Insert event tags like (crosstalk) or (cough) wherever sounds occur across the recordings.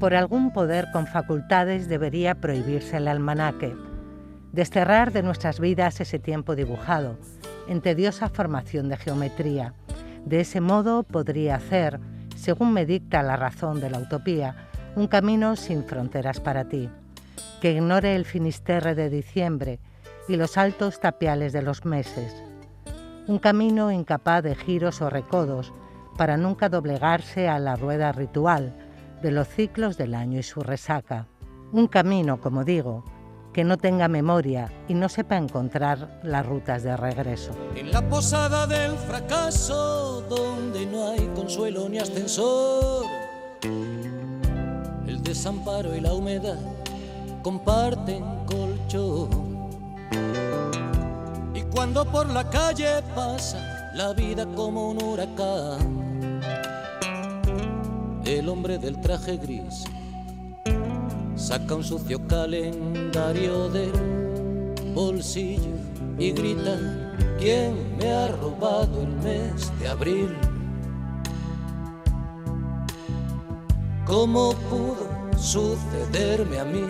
Por algún poder con facultades debería prohibirse el almanaque, desterrar de nuestras vidas ese tiempo dibujado, en tediosa formación de geometría. De ese modo podría hacer, según me dicta la razón de la utopía, un camino sin fronteras para ti, que ignore el finisterre de diciembre y los altos tapiales de los meses, un camino incapaz de giros o recodos para nunca doblegarse a la rueda ritual, de los ciclos del año y su resaca. Un camino, como digo, que no tenga memoria y no sepa encontrar las rutas de regreso. En la posada del fracaso, donde no hay consuelo ni ascensor, el desamparo y la humedad comparten colchón. Y cuando por la calle pasa la vida como un huracán, el hombre del traje gris saca un sucio calendario del bolsillo y grita, ¿quién me ha robado el mes de abril? ¿Cómo pudo sucederme a mí?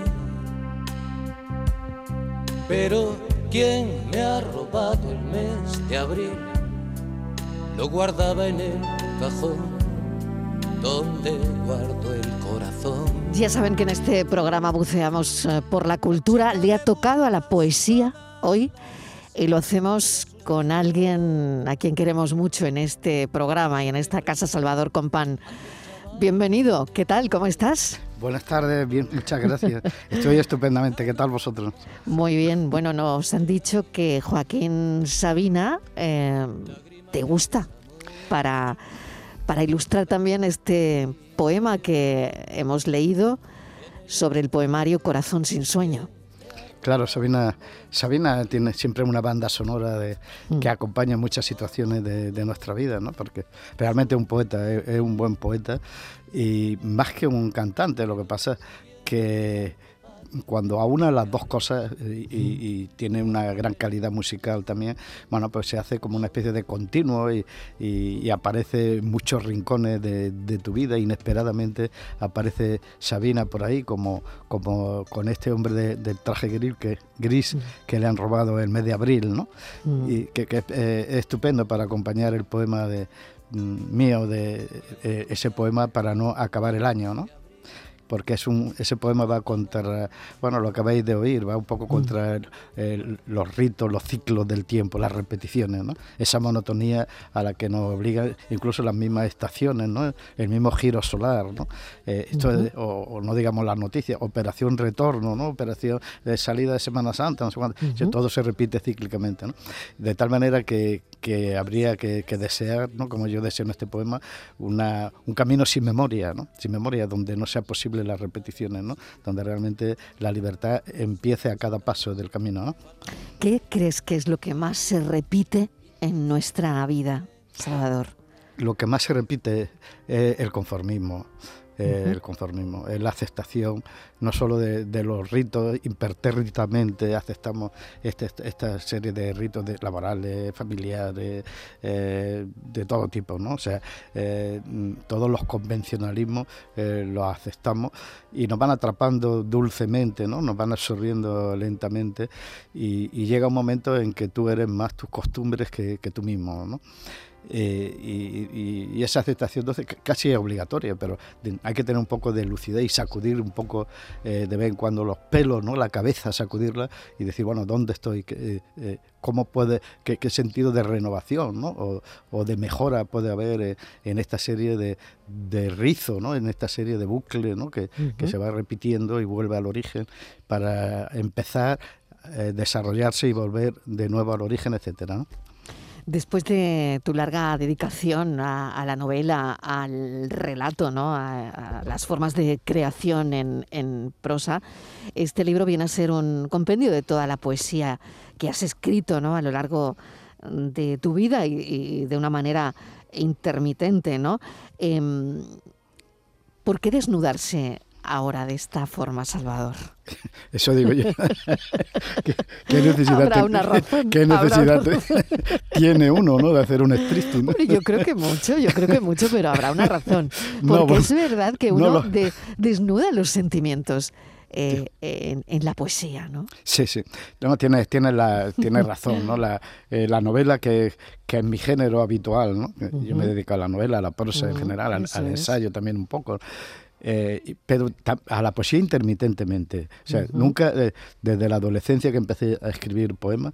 Pero ¿quién me ha robado el mes de abril? Lo guardaba en el cajón donde guardo el corazón. Ya saben que en este programa buceamos eh, por la cultura. Le ha tocado a la poesía hoy y lo hacemos con alguien a quien queremos mucho en este programa y en esta casa Salvador Compán. Bienvenido, ¿qué tal? ¿Cómo estás? Buenas tardes, bien, muchas gracias. Estoy estupendamente, ¿qué tal vosotros? Muy bien, bueno, nos han dicho que Joaquín Sabina eh, te gusta para para ilustrar también este poema que hemos leído sobre el poemario Corazón sin sueño. Claro, Sabina, Sabina tiene siempre una banda sonora de, que mm. acompaña muchas situaciones de, nuestra vida, ¿no? porque realmente es un poeta, es, un buen poeta y más que un cantante, lo que pasa que cuando aúna las dos cosas y, tiene una gran calidad musical también, bueno, pues se hace como una especie de continuo y, aparece en muchos rincones de, tu vida, inesperadamente aparece Sabina por ahí, como, como con este hombre del traje gris que, gris mm. que le han robado el mes de abril, ¿no? Mm. Y que, eh, es estupendo para acompañar el poema de mm, mío de eh, ese poema para no acabar el año, ¿no? Porque es un, ese poema va contra, bueno, lo acabáis de oír, va un poco mm. contra los ritos, los ciclos del tiempo, las repeticiones, ¿no? esa monotonía a la que nos obligan incluso las mismas estaciones, ¿no? el mismo giro solar, ¿no? Eh, esto o, no digamos las noticias, operación retorno, ¿no? operación de salida de Semana Santa, no sé cuánto, todo se repite cíclicamente, ¿no? de tal manera que, que habría que, desear, ¿no? como yo deseo en este poema, una, un camino sin memoria, ¿no? sin memoria, donde no sea posible las repeticiones, ¿no? donde realmente la libertad empiece a cada paso del camino. ¿Qué crees que es lo que más se repite en nuestra vida, Salvador? Lo que más se repite es el conformismo el conformismo, la aceptación no solo de, los ritos, impertérritamente aceptamos este, esta serie de ritos de, laborales, familiares, eh, de todo tipo, ¿no? O sea, eh, todos los convencionalismos eh, los aceptamos y nos van atrapando dulcemente, ¿no? Nos van absorbiendo lentamente y, llega un momento en que tú eres más tus costumbres que, que tú mismo, ¿no? Eh, y, esa aceptación entonces casi es obligatoria, pero hay que tener un poco de lucidez y sacudir un poco eh, de vez en cuando los pelos, ¿no? la cabeza, sacudirla y decir, bueno, ¿dónde estoy? ¿Qué, eh, ¿Cómo puede, qué, sentido de renovación ¿no? o, de mejora puede haber en esta serie de, de rizo, ¿no? en esta serie de bucle ¿no? que, que se va repitiendo y vuelve al origen para empezar desarrollarse y volver de nuevo al origen, etcétera. ¿no? Después de tu larga dedicación a, la novela, al relato, ¿no? a, las formas de creación en, prosa, este libro viene a ser un compendio de toda la poesía que has escrito ¿no? a lo largo de tu vida y, de una manera intermitente. ¿no? Em, ¿Por qué desnudarse ahora de esta forma, Salvador? (laughs) Eso digo yo. (laughs) ¿Qué, necesidad, una razón, ¿qué necesidad (laughs) tiene uno ¿no? de hacer un striptease? ¿no? yo creo que mucho, yo creo que mucho, pero habrá una razón. Porque es verdad que uno desnuda los sentimientos. Eh, en, la poesía, ¿no? Sí, sí. No, tienes, tienes, la, tienes razón, ¿no? La, eh, la novela que, que, es mi género habitual, ¿no? Yo me dedico a la novela, a la prosa en general, al, ensayo también un poco. Eh, pero a la poesía intermitentemente. O sea, nunca, desde la adolescencia que empecé a escribir poemas,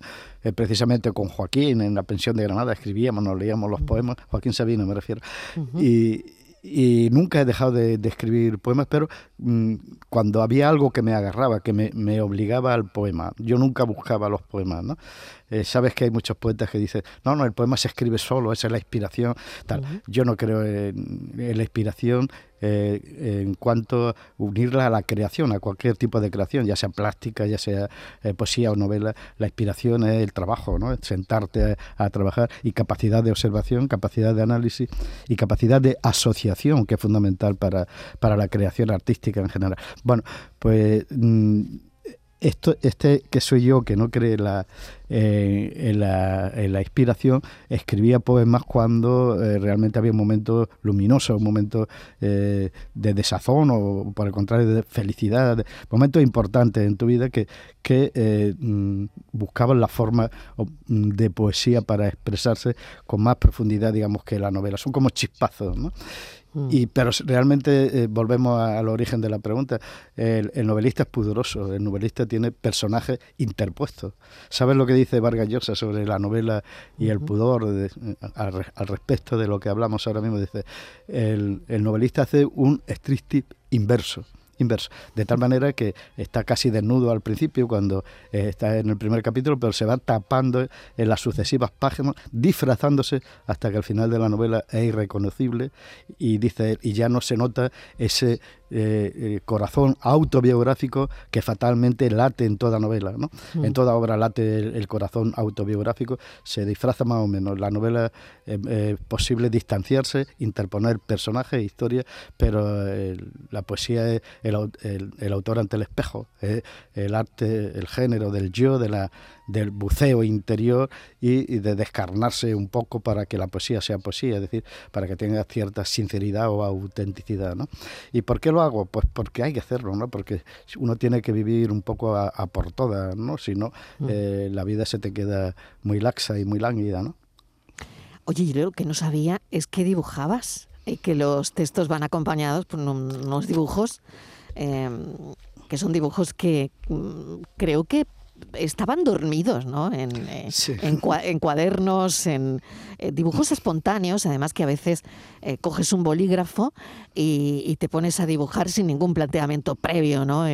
precisamente con Joaquín en la pensión de Granada, escribíamos, nos leíamos los poemas, Joaquín Sabino me refiero, y, y nunca he dejado de, escribir poemas, pero mm, cuando había algo que me agarraba, que me, me, obligaba al poema, yo nunca buscaba los poemas, ¿no? Eh, sabes que hay muchos poetas que dicen, no, no, el poema se escribe solo, esa es la inspiración, tal. Yo no creo en, la inspiración eh, en cuanto a unirla a la creación, a cualquier tipo de creación, ya sea plástica, ya sea eh, poesía o novela, la inspiración es el trabajo, ¿no? sentarte a, trabajar y capacidad de observación, capacidad de análisis y capacidad de asociación, que es fundamental para, para la creación artística en general. Bueno, pues... Mm, esto, este que soy yo, que no cree la, eh, en, la, en, la, inspiración, escribía poemas cuando eh, realmente había un momento luminoso, un momento eh, de desazón o, por el contrario, de felicidad, momentos importantes en tu vida que, que mm, buscaban la forma mm, de poesía para expresarse con más profundidad, digamos, que la novela. Son como chispazos, ¿no? Mm. Y, pero realmente eh, volvemos al origen de la pregunta. El, novelista es pudoroso, el novelista tiene personajes interpuestos. ¿Sabes lo que dice Vargas Llosa sobre la novela y el pudor al, respecto de lo que hablamos ahora mismo? Dice, el, el novelista hace un striptease inverso inverso. De tal manera que está casi desnudo al principio cuando eh, está en el primer capítulo, pero se va tapando en las sucesivas páginas, disfrazándose hasta que al final de la novela es irreconocible y dice y ya no se nota ese eh, eh, corazón autobiográfico que fatalmente late en toda novela, ¿no? Mm. En toda obra late el, corazón autobiográfico, se disfraza más o menos. La novela es eh, posible distanciarse, interponer personajes, historias, pero la poesía es el, autor ante el espejo, el arte, el género del yo, de la del buceo interior y, de descarnarse un poco para que la poesía sea poesía, es decir, para que tenga cierta sinceridad o autenticidad. ¿no? ¿Y por qué lo hago? Pues porque hay que hacerlo, ¿no? porque uno tiene que vivir un poco a, por todas, ¿no? si no, mm. eh, la vida se te queda muy laxa y muy lánguida. ¿no? Oye, yo lo que no sabía es que dibujabas y que los textos van acompañados por unos dibujos. Em, que son dibujos que mm, creo que estaban dormidos, ¿no? En, eh, en, cuadernos, en eh, dibujos espontáneos, además que a veces eh, coges un bolígrafo y, te pones a dibujar sin ningún planteamiento previo, ¿no?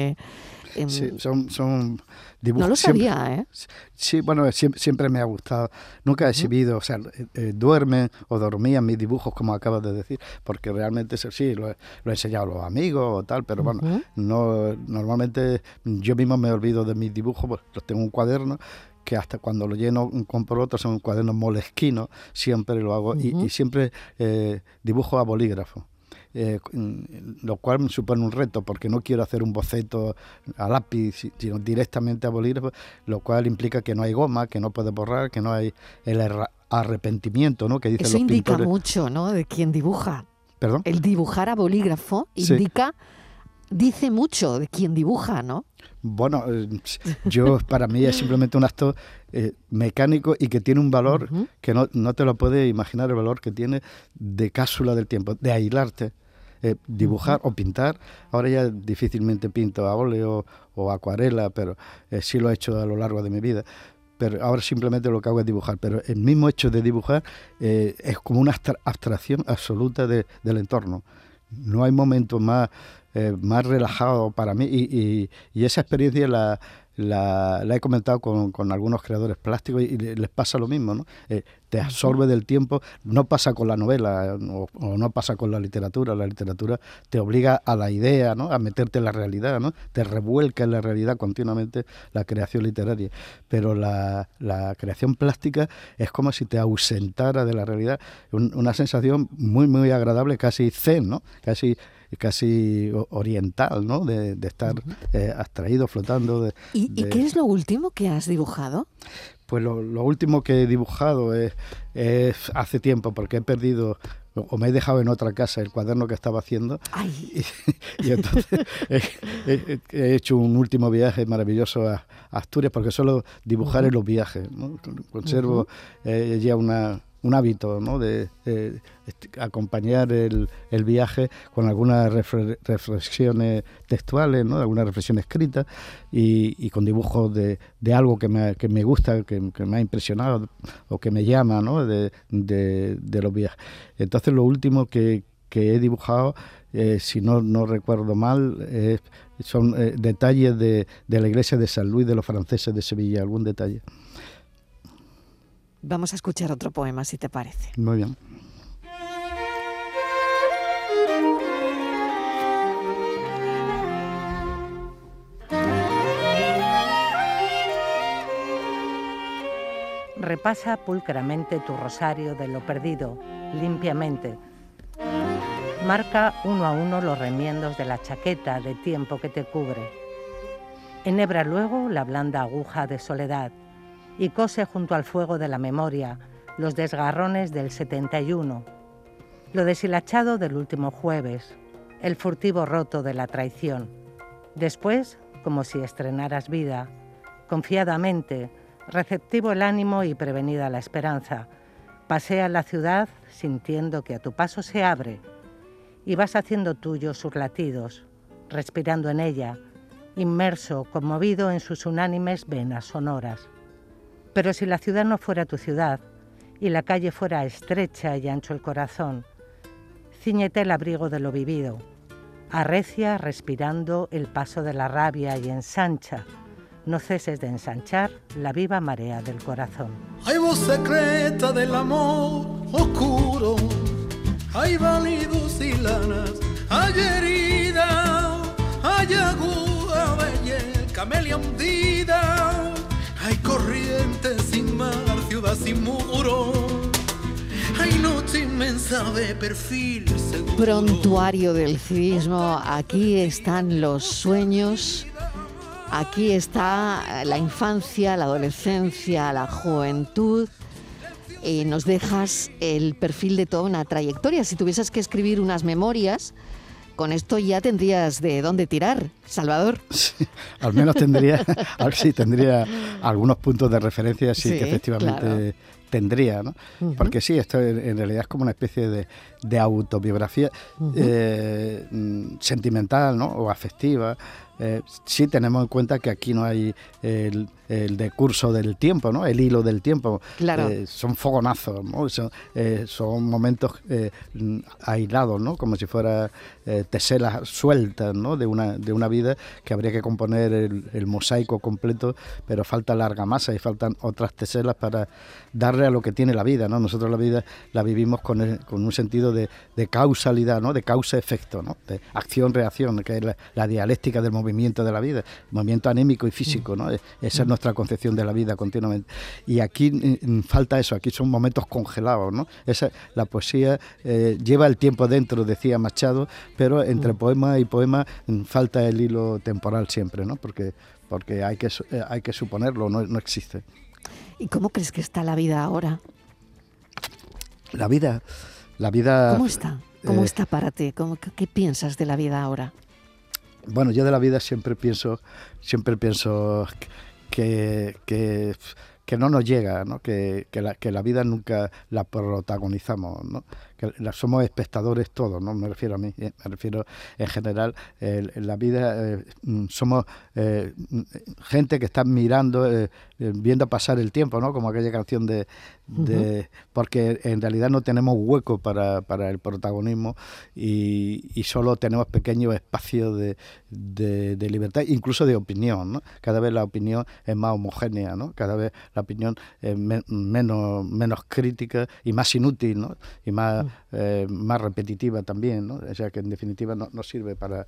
Em, sí, son, son no lo sabía, ¿eh? Sí, bueno, siempre, me ha gustado. Nunca he exhibido, o sea, eh, duermen o dormían mis dibujos, como acabas de decir, porque realmente sí, lo, he enseñado a los amigos o tal, pero bueno, no normalmente yo mismo me olvido de mis dibujos, pues los tengo en un cuaderno que hasta cuando lo lleno compro otros son cuadernos molesquinos, siempre lo hago y, siempre eh, dibujo a bolígrafo. Eh, lo cual supone un reto porque no quiero hacer un boceto a lápiz, sino directamente a bolígrafo, lo cual implica que no hay goma, que no puede borrar, que no hay el arrepentimiento, ¿no? Que dicen Eso indica mucho, ¿no? De quien dibuja. ¿Perdón? El dibujar a bolígrafo indica, dice mucho de quien dibuja, ¿no? Bueno, eh, yo para mí es simplemente un acto eh, mecánico y que tiene un valor que no, no, te lo puedes imaginar el valor que tiene de cápsula del tiempo, de aislarte eh, dibujar o pintar. Ahora ya difícilmente pinto a óleo o acuarela, pero eh, sí lo he hecho a lo largo de mi vida. Pero ahora simplemente lo que hago es dibujar. Pero el mismo hecho de dibujar eh, es como una abstracción absoluta del entorno. No hay momento más, más relajado para mí y, y esa experiencia la, la, he comentado con, con, algunos creadores plásticos y, les pasa lo mismo, ¿no? Eh, te absorbe del tiempo, no pasa con la novela o, no pasa con la literatura, la literatura te obliga a la idea, ¿no? A meterte en la realidad, ¿no? Te revuelca en la realidad continuamente la creación literaria, pero la, la creación plástica es como si te ausentara de la realidad, una sensación muy, muy agradable, casi zen, ¿no? Casi casi oriental, ¿no? De, estar abstraído, flotando. ¿Y, ¿Y qué es lo último que has dibujado? Pues lo, último que he dibujado es, hace tiempo, porque he perdido o me he dejado en otra casa el cuaderno que estaba haciendo (laughs) y, entonces he, hecho un último viaje maravilloso a, Asturias porque solo dibujar en los viajes. Conservo ya una, un hábito ¿no? de, este, acompañar el, el, viaje con algunas reflexiones textuales, ¿no? alguna reflexión escrita y, y con dibujos de, de algo que me, que me gusta, que, me ha impresionado o que me llama ¿no? de, de, los viajes. Entonces lo último que, que he dibujado, eh, si no, no recuerdo mal, son eh, detalles de, de la iglesia de San Luis de los franceses de Sevilla, algún detalle. Vamos a escuchar otro poema, si te parece. Muy bien. Repasa pulcramente tu rosario de lo perdido, limpiamente. Marca uno a uno los remiendos de la chaqueta de tiempo que te cubre. Enhebra luego la blanda aguja de soledad y cose junto al fuego de la memoria los desgarrones del 71, lo deshilachado del último jueves, el furtivo roto de la traición. Después, como si estrenaras vida, confiadamente, receptivo el ánimo y prevenida la esperanza, pasea la ciudad sintiendo que a tu paso se abre y vas haciendo tuyo sus latidos, respirando en ella, inmerso, conmovido en sus unánimes venas sonoras. Pero si la ciudad no fuera tu ciudad y la calle fuera estrecha y ancho el corazón, ciñete el abrigo de lo vivido, arrecia respirando el paso de la rabia y ensancha, no ceses de ensanchar la viva marea del corazón. Hay voz secreta del amor oscuro, hay válidos y lanas, hay herida, hay aguda, camelia hundida hay corrientes sin ciudad sin muro. Hay noche inmensa de perfil. Prontuario del civismo. Aquí están los sueños. Aquí está la infancia, la adolescencia, la juventud. Y nos dejas el perfil de toda una trayectoria. Si tuvieses que escribir unas memorias, con esto ya tendrías de dónde tirar, Salvador. al menos tendría, (laughs) sí, tendría algunos puntos de referencia, sí, que efectivamente tendría, ¿no? Porque sí, esto en, realidad es como una especie de, autobiografía eh, mm, sentimental, ¿no? O afectiva. Eh, sí tenemos en cuenta que aquí no hay el el decurso del tiempo, ¿no? El hilo del tiempo. Claro. Eh, son fogonazos, ¿no? Son, eh, momentos eh, aislados, ¿no? Como si fuera teselas sueltas, ¿no? De una, de una vida que habría que componer el, mosaico completo, pero falta larga masa y faltan otras teselas para darle a lo que tiene la vida, ¿no? Nosotros la vida la vivimos con, con un sentido de, causalidad, ¿no? De causa-efecto, ¿no? De acción-reacción, que es la, dialéctica del movimiento de la vida, movimiento anémico y físico, ¿no? Esa es nuestra concepción de la vida continuamente. Y aquí mm, mm, falta eso, aquí son momentos congelados, ¿no? Esa, la poesía eh, lleva el tiempo dentro, decía Machado, pero entre mm. poema y poema falta el hilo temporal siempre, ¿no? Porque, porque hay, que, eh, hay que suponerlo, no, no existe. ¿Y cómo crees que está la vida ahora? La vida, la vida... ¿Cómo está? ¿Cómo eh, está para ti? ¿Cómo, ¿Qué piensas de la vida ahora? Bueno, yo de la vida siempre pienso, siempre pienso que, que, que no nos llega, ¿no? Que, que, la, que la vida nunca la protagonizamos, ¿no? Que somos espectadores todos, no me refiero a mí, eh, me refiero en general, en la vida eh, mm, somos eh, gente que está mirando, viendo pasar el tiempo, ¿no? Como aquella canción de, porque en realidad no tenemos hueco para, para el protagonismo y, y, solo tenemos pequeños espacios de, de, libertad, incluso de opinión, ¿no? Cada vez la opinión es más homogénea, ¿no? Cada vez la opinión es menos, menos crítica y más inútil, ¿no? Y más, eh, más repetitiva también, ¿no? O sea que en definitiva no, sirve para,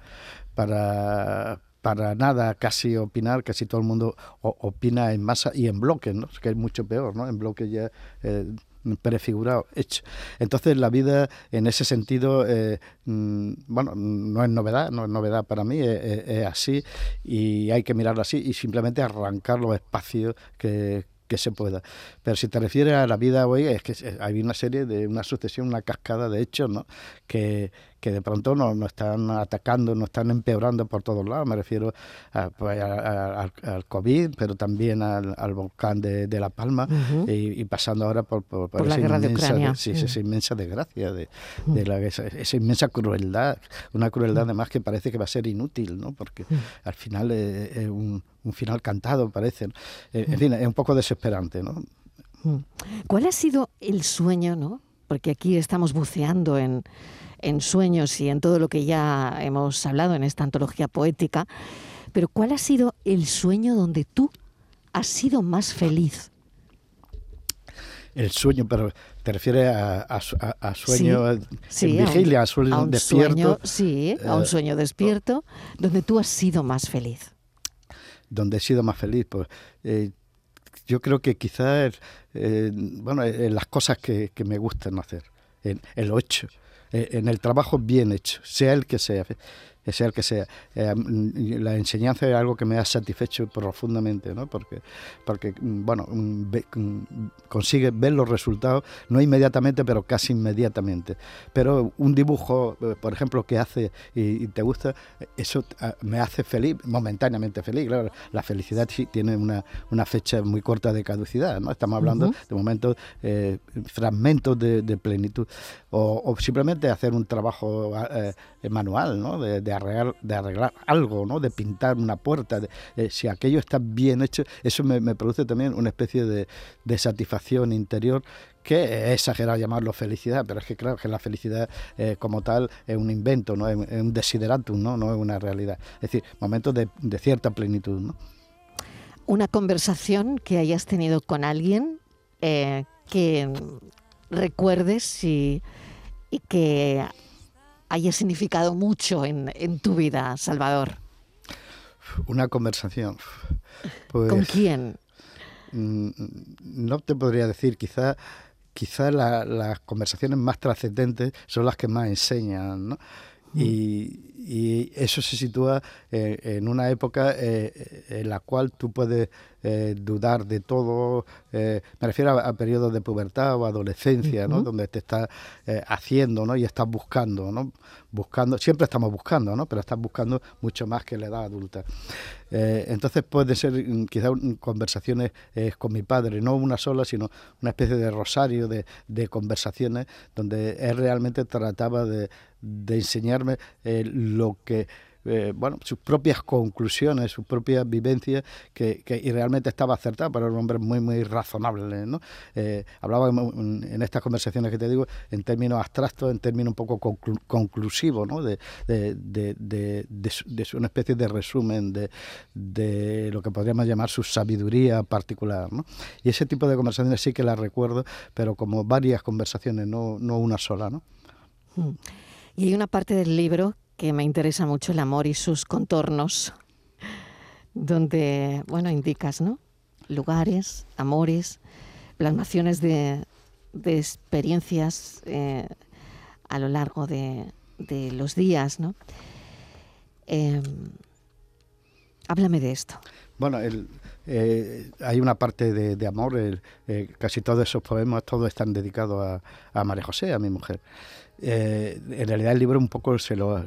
para, para nada casi opinar, casi todo el mundo opina en masa y en bloque, ¿no? que es mucho peor, ¿no? En bloque ya... Eh, prefigurado, hecho. Entonces la vida en ese sentido, eh, mm, bueno, no es novedad, no es novedad para mí, es, así y hay que mirarlo así y simplemente arrancar los espacios que, que se pueda. Pero si te refieres a la vida hoy, es que hay una serie de una sucesión, una cascada de hechos, ¿no? Que, que de pronto nos, están atacando, nos están empeorando por todos lados. Me refiero pues, al, COVID, pero también al, volcán de, La Palma y, pasando ahora por, por, esa, inmensa, sí, esa inmensa desgracia, de, la, esa, inmensa crueldad, una crueldad además que parece que va a ser inútil, ¿no? porque al final es, un, final cantado, parece. Eh, en fin, es un poco desesperante. ¿no? ¿Cuál ha sido el sueño, no? Porque aquí estamos buceando en en sueños y en todo lo que ya hemos hablado en esta antología poética, pero ¿cuál ha sido el sueño donde tú has sido más feliz? El sueño, pero te refieres a, sueño en vigilia, a, sueño un despierto. sí, a un eh, sueño despierto, donde tú has sido más feliz. Donde he sido más feliz, pues eh, yo creo que quizás, eh, bueno, en las cosas que, me gustan hacer, en el ocho eh, en el trabajo bien hecho, sea el que sea sea el que sea. Eh, la enseñanza es algo que me ha satisfecho profundamente, ¿no? Porque, porque mm, bueno, mm, mm, consigue ver los resultados, no inmediatamente, pero casi inmediatamente. Pero un dibujo, eh, por ejemplo, que hace y, te gusta, eso ah, me hace feliz, momentáneamente feliz. Claro, la felicidad sí tiene una, una fecha muy corta de caducidad, ¿no? Estamos hablando de momentos, eh, fragmentos de, plenitud. O, simplemente hacer un trabajo manual, ¿no? de arreglar, de arreglar algo, ¿no? de pintar una puerta. si aquello está bien hecho, eso me, produce también una especie de, satisfacción interior que es exagerado llamarlo felicidad, pero es que claro que la felicidad eh, como tal es un invento, ¿no? es, un desideratum, ¿no? no es una realidad. Es decir, momentos de, cierta plenitud. ¿no? Una conversación que hayas tenido con alguien eh, que recuerdes y, y que haya significado mucho en, tu vida, Salvador? Una conversación. ¿Con pues, quién? Mm, no te podría decir, quizá quizá las conversaciones más trascendentes son las que más enseñan, ¿no? Mm. Y, eso se sitúa eh, en una época eh, en la cual tú puedes eh, dudar de todo. Me refiero a, periodos de pubertad o adolescencia, ¿no? Donde te estás haciendo, ¿no? Y estás buscando, ¿no? Buscando, siempre estamos buscando, ¿no? Pero estás buscando mucho más que la edad adulta. entonces puede ser mm, quizás conversaciones con mi padre, no una sola, sino una especie de rosario de, de conversaciones donde él realmente trataba de, de enseñarme lo que eh, bueno, sus propias conclusiones, sus propias vivencias, que, y realmente estaba acertado, pero era un hombre muy, muy razonable. ¿no? Eh, hablaba en, estas conversaciones que te digo en términos abstractos, en términos un poco conclusivos, ¿no? de, de, de, de, una especie de resumen de, lo que podríamos llamar su sabiduría particular. ¿no? Y ese tipo de conversaciones sí que las recuerdo, pero como varias conversaciones, no, no una sola. ¿no? Hmm. Y hay una parte del libro que me interesa mucho el amor y sus contornos, donde, bueno, indicas, ¿no? Lugares, amores, plasmaciones de, de experiencias eh, a lo largo de, de los días, ¿no? Em, háblame de esto. Bueno, eh, hay una parte de, amor, eh, casi todos esos poemas, todos están dedicados a, a María José, a mi mujer. Eh, en realidad el libro un poco se lo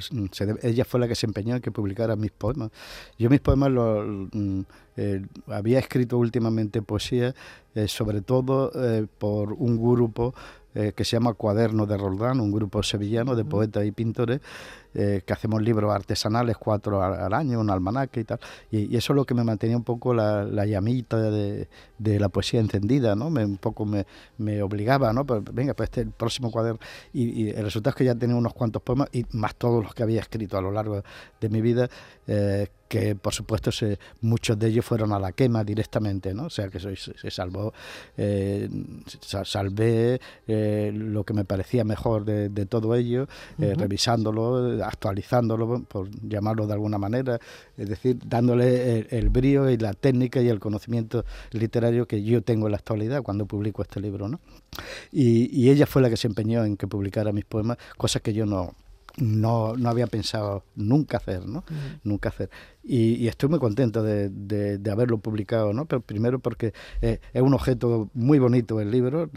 ella fue la que se empeñó en que publicara mis poemas yo mis poemas lo, mm, eh, había escrito últimamente poesía eh, sobre todo por un grupo que se llama Cuaderno de Roldán, un grupo sevillano de poetas y pintores eh, que hacemos libros artesanales, cuatro al, año, un almanaque y tal. Y, eso es lo que me mantenía un poco la, llamita de, la poesía encendida, ¿no? Me, un poco me, me obligaba, ¿no? Pues, venga, pues este el próximo cuaderno. Y, el resultado es que ya tenía unos cuantos poemas y más todos los que había escrito a lo largo de mi vida. Eh, que por supuesto se, muchos de ellos fueron a la quema directamente, ¿no? O sea que se, salvó, eh, salvé eh, lo que me parecía mejor de, todo ello, eh, revisándolo, actualizándolo, por llamarlo de alguna manera, es decir, dándole el, brío y la técnica y el conocimiento literario que yo tengo en la actualidad cuando publico este libro, ¿no? Y, y ella fue la que se empeñó en que publicara mis poemas, cosas que yo no no, no había pensado nunca hacer, ¿no? Nunca hacer. Y, estoy muy contento de, de, haberlo publicado, ¿no? Pero primero porque eh, es un objeto muy bonito el libro,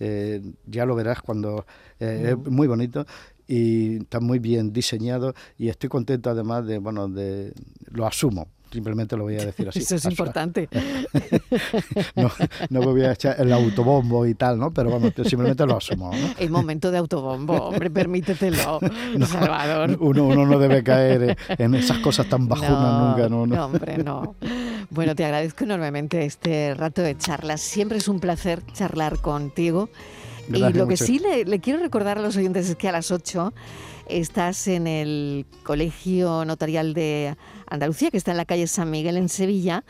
eh, ya lo verás cuando eh, es muy bonito y está muy bien diseñado y estoy contento además de, bueno, de lo asumo, Simplemente lo voy a decir así. (laughs) Eso es importante. (laughs) no, no, me voy a echar el autobombo y tal, ¿no? Pero vamos, simplemente lo asumo. ¿no? El momento de autobombo, hombre, permítetelo, (laughs) Salvador. Uno, uno no debe caer en esas cosas tan bajunas nunca, ¿no? No, hombre, no. Bueno, te agradezco enormemente este rato de charlas. Siempre es un placer charlar contigo. Y lo que sí le, le quiero recordar a los oyentes es que a las 8 estás en el Colegio Notarial de Andalucía, que está en la calle San Miguel en Sevilla,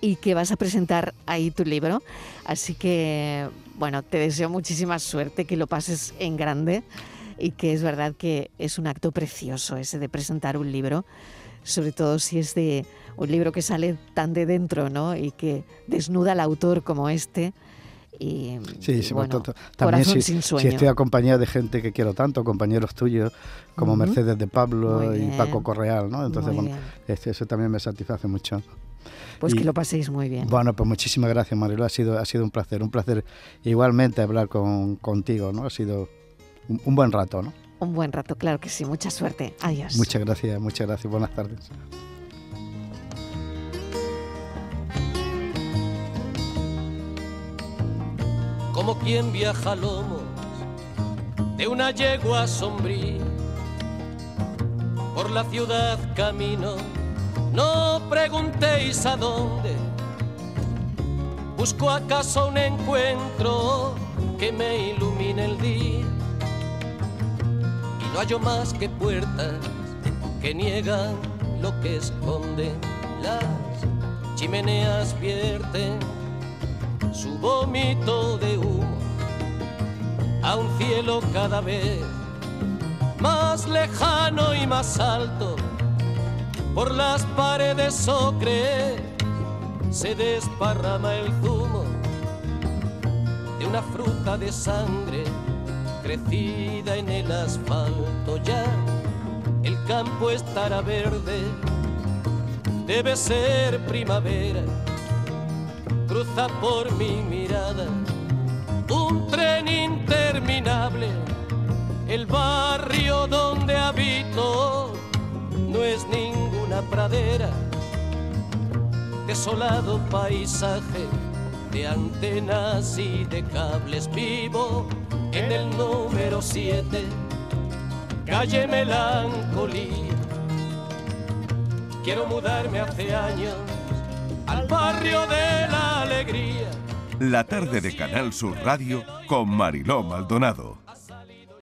y que vas a presentar ahí tu libro. Así que, bueno, te deseo muchísima suerte, que lo pases en grande y que es verdad que es un acto precioso ese de presentar un libro, sobre todo si es de un libro que sale tan de dentro, ¿no? Y que desnuda al autor como este y, sí, sí bueno, también si, si, estoy acompañado de gente que quiero tanto, compañeros tuyos como Mercedes de Pablo y Paco Correal, ¿no? Entonces, bueno, este, eso también me satisface mucho. Pues que lo paséis muy bien. Bueno, pues muchísimas gracias, Marilo. Ha sido, ha sido un placer, un placer igualmente hablar con, contigo, ¿no? Ha sido un, un buen rato, ¿no? Un buen rato, claro que sí. Mucha suerte. Adiós. Muchas gracias, muchas gracias. Buenas tardes. Como quien viaja a lomos de una yegua sombría. Por la ciudad camino, no preguntéis a dónde. Busco acaso un encuentro que me ilumine el día. Y no hallo más que puertas que niegan lo que esconden. Las chimeneas vierten su vómito de humo a un cielo cada vez más lejano y más alto. Por las paredes ocre se desparrama el zumo de una fruta de sangre crecida en el asfalto. Ya el campo estará verde, debe ser primavera cruza por mi mirada un tren interminable. El barrio donde habito no es ninguna pradera, desolado paisaje de antenas y de cables vivo en el número 7, calle Melancolía. Quiero mudarme hace años barrio de la alegría. La tarde de Canal Sur Radio con Mariló Maldonado.